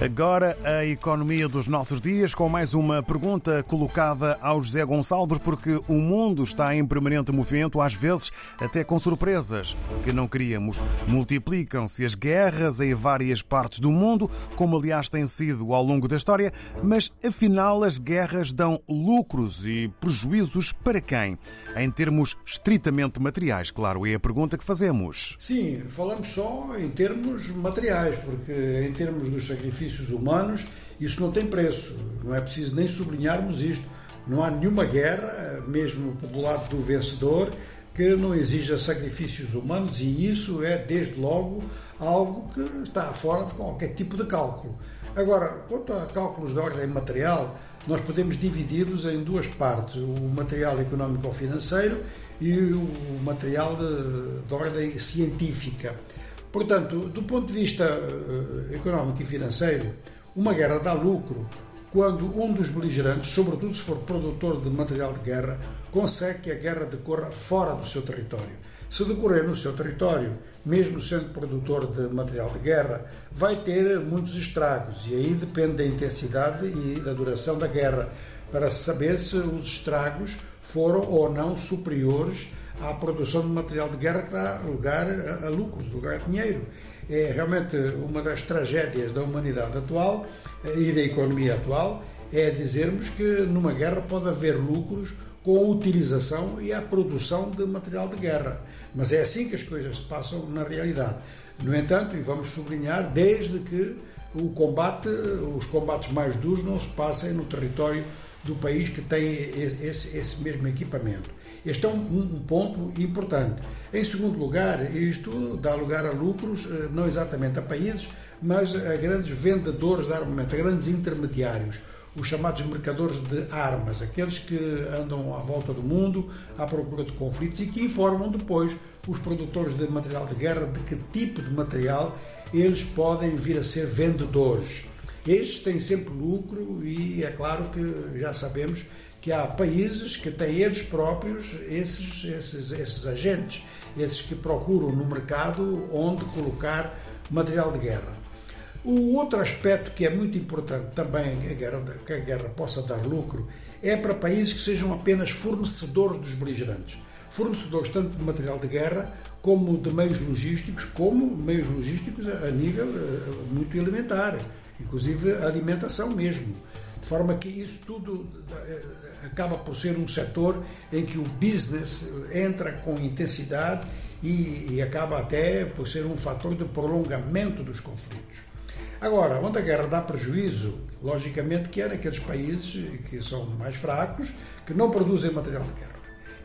Agora a economia dos nossos dias, com mais uma pergunta colocada ao José Gonçalves, porque o mundo está em permanente movimento, às vezes até com surpresas que não queríamos. Multiplicam-se as guerras em várias partes do mundo, como aliás tem sido ao longo da história, mas afinal as guerras dão lucros e prejuízos para quem? Em termos estritamente materiais, claro, é a pergunta que fazemos. Sim, falamos só em termos materiais, porque em termos dos sacrifícios sacrifícios humanos, isso não tem preço. Não é preciso nem sublinharmos isto. Não há nenhuma guerra, mesmo do lado do vencedor, que não exija sacrifícios humanos e isso é, desde logo, algo que está fora de qualquer tipo de cálculo. Agora, quanto a cálculos de ordem material, nós podemos dividi-los em duas partes: o material económico ou financeiro e o material de, de ordem científica. Portanto, do ponto de vista uh, económico e financeiro, uma guerra dá lucro quando um dos beligerantes, sobretudo se for produtor de material de guerra, consegue que a guerra decorra fora do seu território. Se decorrer no seu território, mesmo sendo produtor de material de guerra, vai ter muitos estragos e aí depende da intensidade e da duração da guerra para saber se os estragos foram ou não superiores à produção de material de guerra que dá lugar a, a lucros, lugar a dinheiro. É realmente uma das tragédias da humanidade atual eh, e da economia atual é dizermos que numa guerra pode haver lucros com a utilização e a produção de material de guerra. Mas é assim que as coisas se passam na realidade. No entanto, e vamos sublinhar, desde que o combate, os combates mais duros não se passem no território do país que tem esse, esse mesmo equipamento. Este é um, um, ponto importante. Em segundo lugar, isto dá lugar a lucros, eh, não exatamente a países, mas a grandes vendedores de armamento, a grandes intermediários, os chamados mercadores de armas, aqueles que andam à volta do mundo à procura de conflitos e que informam depois os produtores de material de guerra de que tipo de material eles podem vir a ser vendedores. Estes têm sempre lucro e é claro que já sabemos que há países que têm eles próprios esses, esses, esses agentes, esses que procuram no mercado onde colocar material de guerra. O outro aspecto que é muito importante também que a guerra, que a guerra possa dar lucro é para países que sejam apenas fornecedores dos beligerantes. Fornecedores tanto de material de guerra como de meios logísticos, como meios logísticos a nível eh, muito elementar, inclusive a alimentação mesmo. De forma que isso tudo eh, acaba por ser um setor em que o business entra com intensidade e, e acaba até por ser um fator de prolongamento dos conflitos. Agora, onde a guerra dá prejuízo, logicamente que é naqueles países que são mais fracos, que não produzem material de guerra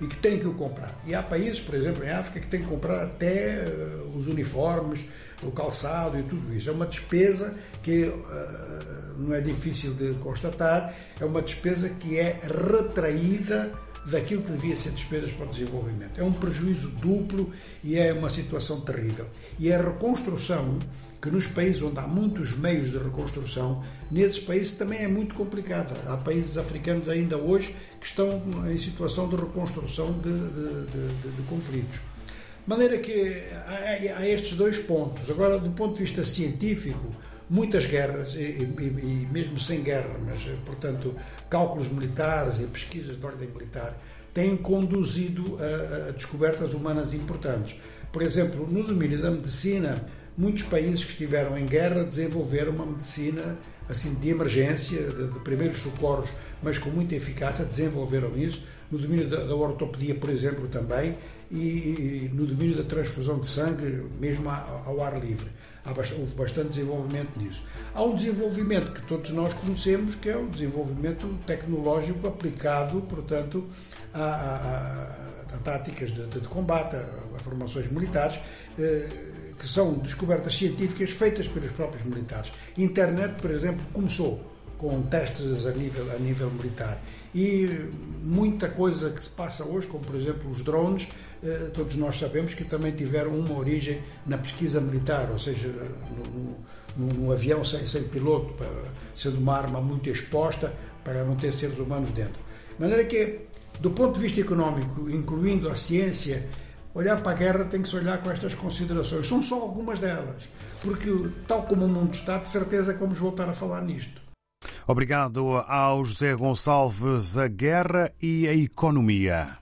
e que têm que o comprar. E há países, por exemplo, em África, que têm que comprar até uh, os uniformes, o calçado e tudo isso. É uma despesa que uh, não é difícil de constatar, é uma despesa que é retraída daquilo que devia ser despesas para o desenvolvimento. É um prejuízo duplo e é uma situação terrível. E a reconstrução que nos países onde há muitos meios de reconstrução, nesses países também é muito complicada. Há países africanos ainda hoje que estão em situação de reconstrução de, de, de, de conflitos. De maneira que há, há, estes dois pontos. Agora, do ponto de vista científico, muitas guerras, e, e, e mesmo sem guerra, mas, portanto, cálculos militares e pesquisas de ordem militar, têm conduzido a, a descobertas humanas importantes. Por exemplo, no domínio da medicina, muitos países que estiveram em guerra desenvolveram uma medicina assim de emergência, de, de primeiros socorros, mas com muita eficácia, desenvolveram isso no domínio da, da ortopedia, por exemplo, também, e, e, no domínio da transfusão de sangue, mesmo ao, ao ar livre. Bastante, houve bastante desenvolvimento nisso. Há um desenvolvimento que todos nós conhecemos, que é o desenvolvimento tecnológico aplicado, portanto, a, a, a táticas de, de, combate, a, a formações militares. Eh, que são descobertas científicas feitas pelos próprios militares. Internet, por exemplo, começou com testes a nível, a nível militar. E muita coisa que se passa hoje, como por exemplo os drones, eh, todos nós sabemos que também tiveram uma origem na pesquisa militar, ou seja, no, no, no avião sem, sem piloto, sendo uma arma muito exposta para não ter seres humanos dentro. De maneira que, do ponto de vista económico, incluindo a ciência olhar para a guerra tem que se olhar com estas considerações. São só algumas delas. porque, tal como o mundo está, de certeza que vamos voltar a falar nisto. Obrigado ao José Gonçalves, a guerra e a economia.